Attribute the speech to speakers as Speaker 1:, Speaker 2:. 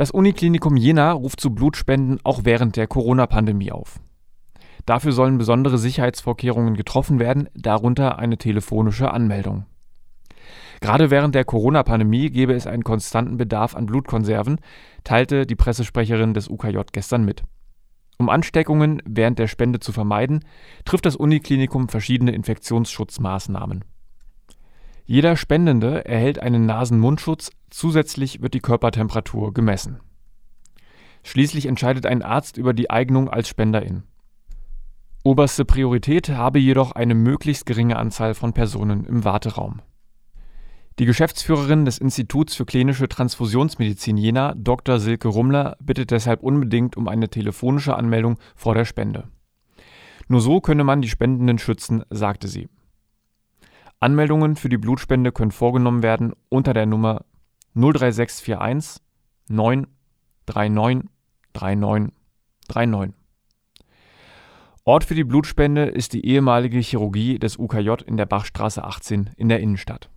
Speaker 1: Das Uniklinikum Jena ruft zu Blutspenden auch während der Corona-Pandemie auf. Dafür sollen besondere Sicherheitsvorkehrungen getroffen werden, darunter eine telefonische Anmeldung. Gerade während der Corona-Pandemie gebe es einen konstanten Bedarf an Blutkonserven, teilte die Pressesprecherin des UKJ gestern mit. Um Ansteckungen während der Spende zu vermeiden, trifft das Uniklinikum verschiedene Infektionsschutzmaßnahmen. Jeder Spendende erhält einen Nasen-Mundschutz, zusätzlich wird die Körpertemperatur gemessen. Schließlich entscheidet ein Arzt über die Eignung als Spenderin. Oberste Priorität habe jedoch eine möglichst geringe Anzahl von Personen im Warteraum. Die Geschäftsführerin des Instituts für klinische Transfusionsmedizin Jena, Dr. Silke Rummler, bittet deshalb unbedingt um eine telefonische Anmeldung vor der Spende. Nur so könne man die Spendenden schützen, sagte sie. Anmeldungen für die Blutspende können vorgenommen werden unter der Nummer 03641 9 39 39 39. Ort für die Blutspende ist die ehemalige Chirurgie des UKJ in der Bachstraße 18 in der Innenstadt